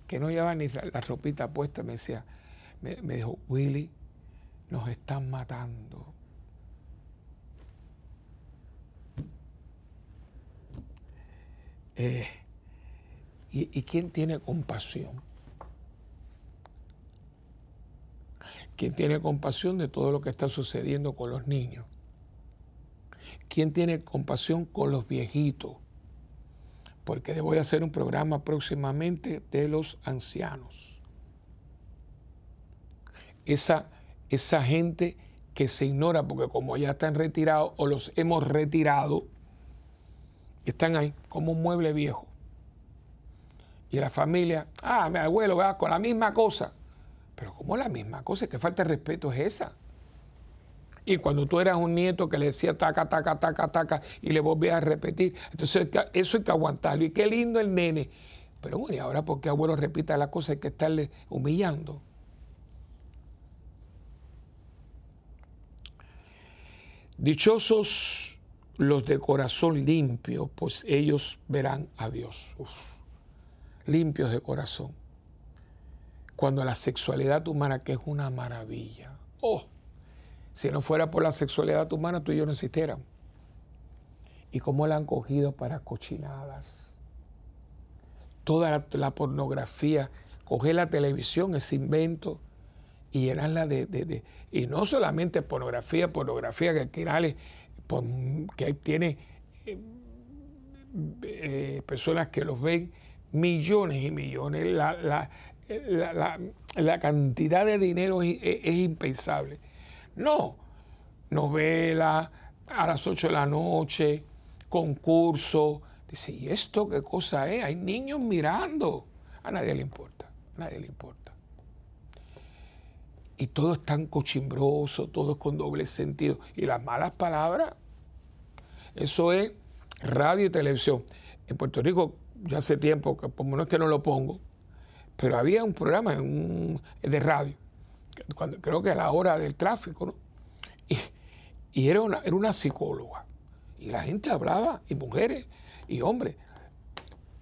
Speaker 1: que no llevaba ni la, ropita puesta. Me decía, me, dijo, Willy, nos están matando. Eh, ¿y, ¿Y quién tiene compasión? ¿Quién tiene compasión de todo lo que está sucediendo con los niños? ¿Quién tiene compasión con los viejitos? Porque voy a hacer un programa próximamente de los ancianos. Esa, esa gente que se ignora porque como ya están retirados o los hemos retirado, están ahí como un mueble viejo. Y la familia, ah, mi abuelo, va con la misma cosa. Pero como la misma cosa, que falta de respeto es esa. Y cuando tú eras un nieto que le decía taca, taca, taca, taca, y le volvías a repetir, entonces eso hay que aguantarlo. Y qué lindo el nene. Pero bueno, y ahora porque abuelo repita la cosa hay que estarle humillando. Dichosos los de corazón limpio, pues ellos verán a Dios. limpios de corazón cuando la sexualidad humana, que es una maravilla, oh, si no fuera por la sexualidad humana, tú y yo no existieran. Y cómo la han cogido para cochinadas. Toda la, pornografía, coger la televisión, ese invento, y llenarla de, de, y no solamente pornografía, pornografía que, que tiene eh, eh, personas que los ven millones y millones. La, la, cantidad de dinero es, impensable. No, novela a las 8 de la noche, concurso. Dice, ¿y esto qué cosa es? Hay niños mirando. A nadie le importa, a nadie le importa. Y todo es tan cochimbroso, todo es con doble sentido. Y las malas palabras, eso es radio y televisión. En Puerto Rico, ya hace tiempo, que por no es que no lo pongo, pero había un programa de radio, creo que a la hora del tráfico. Y, era, una, era una psicóloga. Y la gente hablaba, y mujeres, y hombres.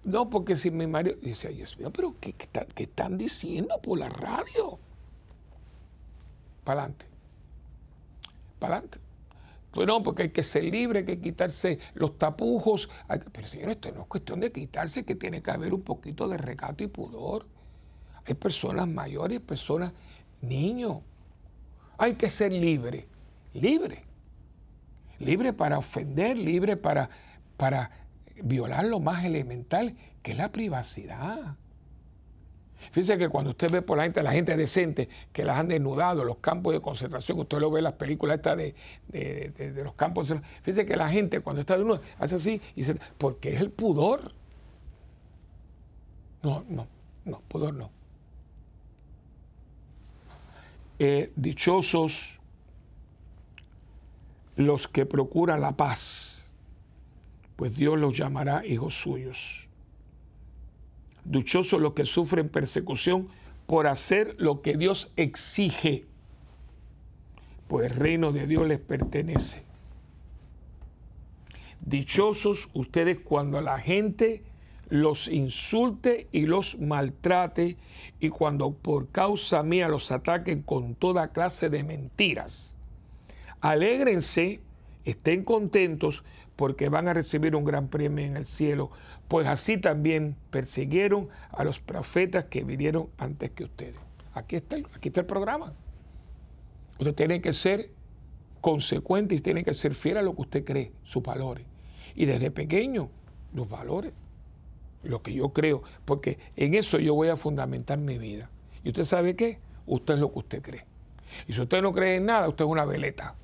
Speaker 1: No, porque si mi marido. dice, Dios mío, pero ¿qué, qué están diciendo por la radio? Para adelante. Para adelante. Pues no, porque hay que ser libre, hay que quitarse los tapujos. pero señor, esto no es cuestión de quitarse, que tiene que haber un poquito de recato y pudor. Hay personas mayores, personas, niños. Hay que ser libre, libre. Libre para ofender, libre para, para violar lo más elemental, que es la privacidad. Fíjese que cuando usted ve por la gente, la gente decente que las han desnudado, los campos de concentración, usted lo ve en las películas estas de, los campos de fíjese que la gente cuando está desnuda hace así y dice, porque es el pudor. No, no, no, pudor no. Eh, dichosos los que procuran la paz, pues Dios los llamará hijos suyos. Dichosos los que sufren persecución por hacer lo que Dios exige, pues el reino de Dios les pertenece. Dichosos ustedes cuando la gente los insulte y los maltrate y cuando por causa mía los ataquen con toda clase de mentiras. Alégrense, estén contentos porque van a recibir un gran premio en el cielo, pues así también persiguieron a los profetas que vinieron antes que ustedes. Aquí está, aquí está el programa. Usted tiene que ser consecuente y tiene que ser fiel a lo que usted cree, sus valores. Y desde pequeño, los valores, lo que yo creo, porque en eso yo voy a fundamentar mi vida. ¿Y usted sabe qué? Usted es lo que usted cree. Y si usted no cree en nada, usted es una veleta.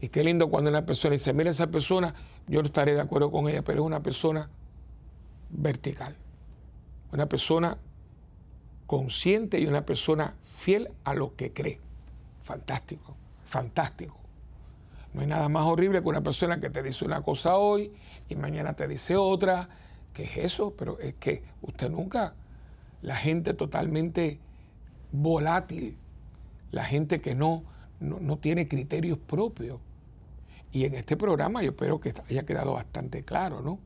Speaker 1: Y qué lindo cuando una persona dice, mira esa persona, yo no estaré de acuerdo con ella, pero es una persona vertical. Una persona consciente y una persona fiel a lo que cree. Fantástico, fantástico. No hay nada más horrible que una persona que te dice una cosa hoy y mañana te dice otra. ¿Qué es eso? Pero es que usted nunca, la gente totalmente volátil, la gente que no, no, no tiene criterios propios y en este programa yo espero que haya quedado bastante claro, ¿no?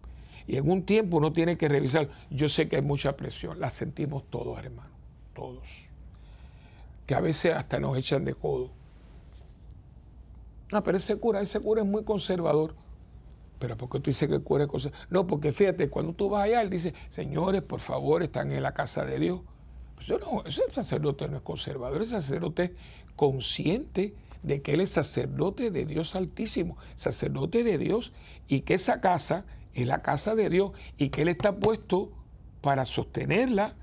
Speaker 1: Y en un tiempo uno tiene que revisar. Yo sé que hay mucha presión, la sentimos todos, hermano, todos. Que a veces hasta nos echan de codo. Ah, pero ese cura, ese cura es muy conservador. Pero ¿por qué tú dices que es conservador? No, porque fíjate, cuando tú vas allá, él dice, señores, por favor, están en la casa de Dios. Pues no, ese sacerdote no es conservador, ese sacerdote es consciente de que Él es sacerdote de Dios Altísimo, sacerdote de Dios, y que esa casa es la casa de Dios y que Él está puesto para sostenerla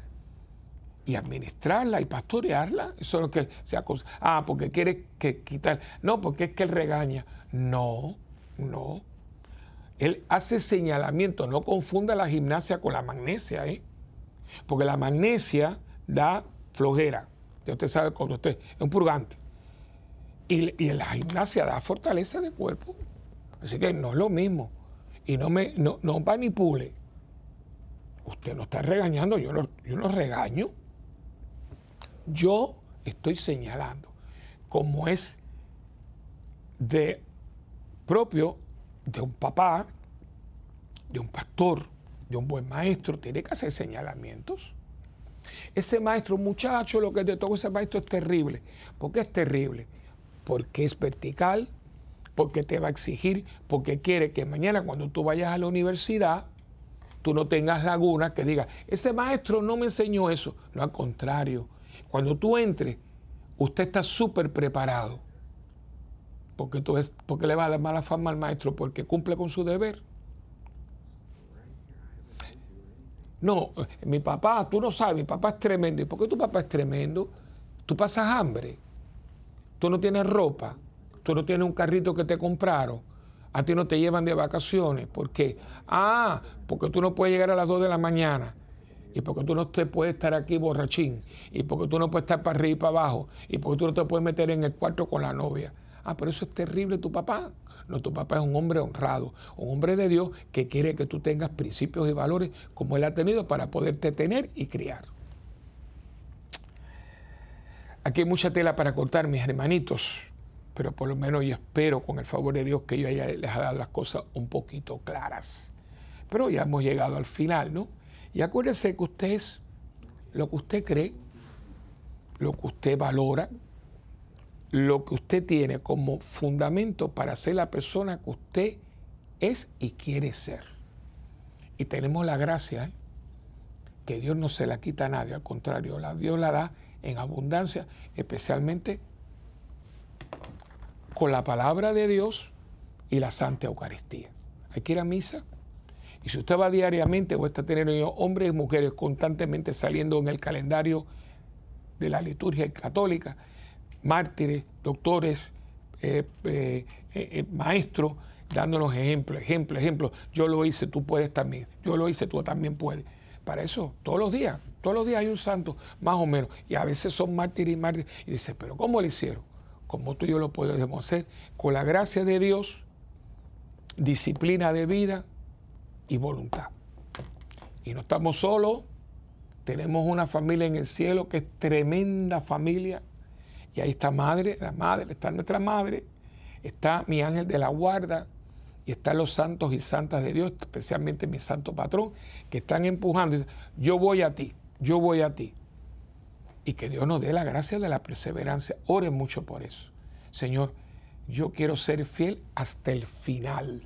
Speaker 1: y administrarla y pastorearla. Eso es lo que se acusa. Ah, porque quiere que quitar. No, porque es que Él regaña. No, no. Él hace señalamiento, no confunda la gimnasia con la magnesia, ¿eh? Porque la magnesia da flojera. Ya usted sabe cuando usted es un purgante. Y, la gimnasia da fortaleza de cuerpo. Así que no es lo mismo. Y no me no, manipule. Usted no está regañando, yo no, yo no regaño. Yo estoy señalando como es de propio de un papá, de un pastor, de un buen maestro, tiene que hacer señalamientos. Ese maestro, muchacho, lo que te toca ese maestro es terrible. ¿Por qué es terrible? porque es vertical, porque te va a exigir, porque quiere que mañana cuando tú vayas a la universidad, tú no tengas lagunas que diga, ese maestro no me enseñó eso. No, al contrario, cuando tú entres, usted está súper preparado. Porque, tú es, porque le va a dar mala fama al maestro, porque cumple con su deber. No, mi papá, tú no sabes, mi papá es tremendo. ¿Y por qué tu papá es tremendo? Tú pasas hambre, tú no tienes ropa, tú no tienes un carrito que te compraron, a ti no te llevan de vacaciones. ¿Por qué? Ah, porque tú no puedes llegar a las 2 de la mañana. Y porque tú no te puedes estar aquí borrachín. Y porque tú no puedes estar para arriba y para abajo. Y porque tú no te puedes meter en el cuarto con la novia. Ah, pero eso es terrible tu papá. No, tu papá es un hombre honrado, un hombre de Dios que quiere que tú tengas principios y valores como él ha tenido para poderte tener y criar. Aquí hay mucha tela para cortar, mis hermanitos, pero por lo menos yo espero con el favor de Dios que yo haya, les haya dado las cosas un poquito claras. Pero ya hemos llegado al final, ¿no? Y acuérdese que usted es lo que usted cree, lo que usted valora, lo que usted tiene como fundamento para ser la persona que usted es y quiere ser. Y tenemos la gracia ¿eh? que Dios no se la quita a nadie, al contrario, la Dios la da en abundancia, especialmente con la palabra de Dios y la Santa Eucaristía. Hay que ir a misa. Y si usted va diariamente, o está teniendo hombres y mujeres constantemente saliendo en el calendario de la liturgia católica, mártires, doctores, eh, eh, eh, maestros, dándonos ejemplos, ejemplos, ejemplos. Yo lo hice, tú puedes también. Yo lo hice, tú también puedes. Para eso, todos los días, todos los días hay un santo, más o menos. Y a veces son mártires y mártires. Y dice, pero ¿cómo lo hicieron? Como tú y yo lo podemos hacer, con la gracia de Dios, disciplina de vida y voluntad. Y no estamos solos, tenemos una familia en el cielo que es tremenda familia y ahí está madre, la madre, está nuestra madre, está mi ángel de la guarda y están los santos y santas de Dios, especialmente mi santo patrón, que están empujando. Dicen, yo voy a ti, yo voy a ti. Y que Dios nos dé la gracia de la perseverancia. Ore mucho por eso. Señor, yo quiero ser fiel hasta el final.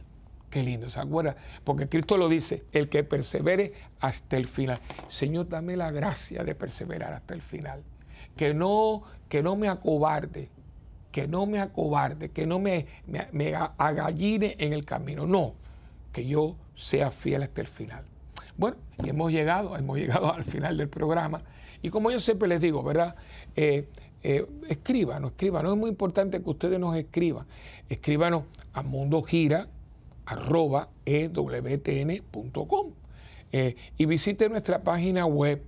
Speaker 1: Qué lindo, ¿se acuerda? Porque Cristo lo dice, el que persevere hasta el final. Señor, dame la gracia de perseverar hasta el final que no, que no me acobarde, que no me acobarde, que no me, me, agalline en el camino. No, que yo sea fiel hasta el final. Bueno, y hemos llegado, hemos llegado al final del programa. Y como yo siempre les digo, ¿verdad? Eh, eh. Es muy importante que ustedes nos escriban. Escríbanos a mundogira.ewtn.com eh, y visite nuestra página web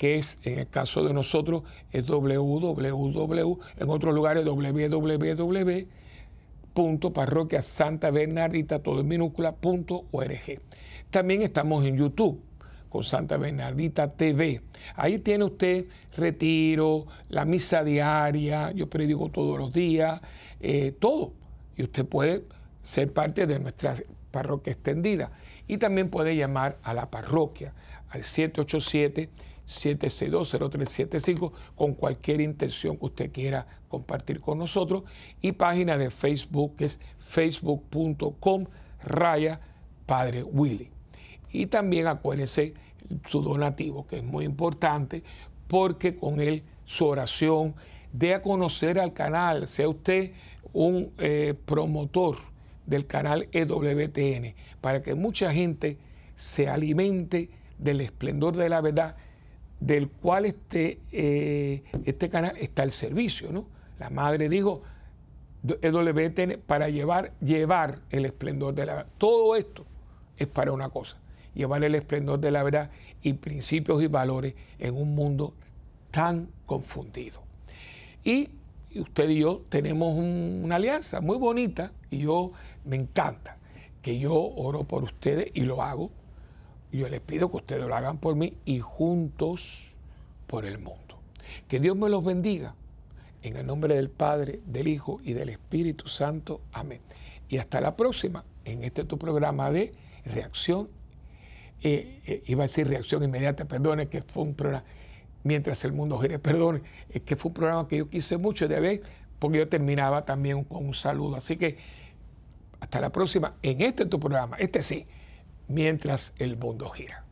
Speaker 1: que es, en el caso de nosotros, es www, en otros lugares www.parroquiasantabernardita, todo en minúscula.org. También estamos en YouTube con Santa Bernardita TV. Ahí tiene usted retiro, la misa diaria, yo predigo todos los días, eh, todo. Y usted puede ser parte de nuestra parroquia extendida. Y también puede llamar a la parroquia al 787 7620375 con cualquier intención que usted quiera compartir con nosotros y página de Facebook que es facebook.com raya Padre Willy. Y también acuérdense su donativo, que es muy importante, porque con él su oración dé a conocer al canal, sea usted un eh, promotor del canal EWTN, para que mucha gente se alimente del esplendor de la verdad del cual este, eh, este canal está el servicio. ¿no? La madre dijo, EWTN para llevar, llevar el esplendor de la verdad. Todo esto es para una cosa, llevar el esplendor de la verdad y principios y valores en un mundo tan confundido. Y usted y yo tenemos una alianza muy bonita y yo me encanta que yo oro por ustedes y lo hago yo les pido que ustedes lo hagan por mí y juntos por el mundo. Que Dios me los bendiga. En el nombre del Padre, del Hijo y del Espíritu Santo. Amén. Y hasta la próxima en este tu programa de reacción. Eh, eh, iba a decir reacción inmediata, perdone, que fue un programa, mientras el mundo gira, perdone, es que fue un programa que yo quise mucho de ver, porque yo terminaba también con un saludo. Así que hasta la próxima en este tu programa, este sí mientras el mundo gira.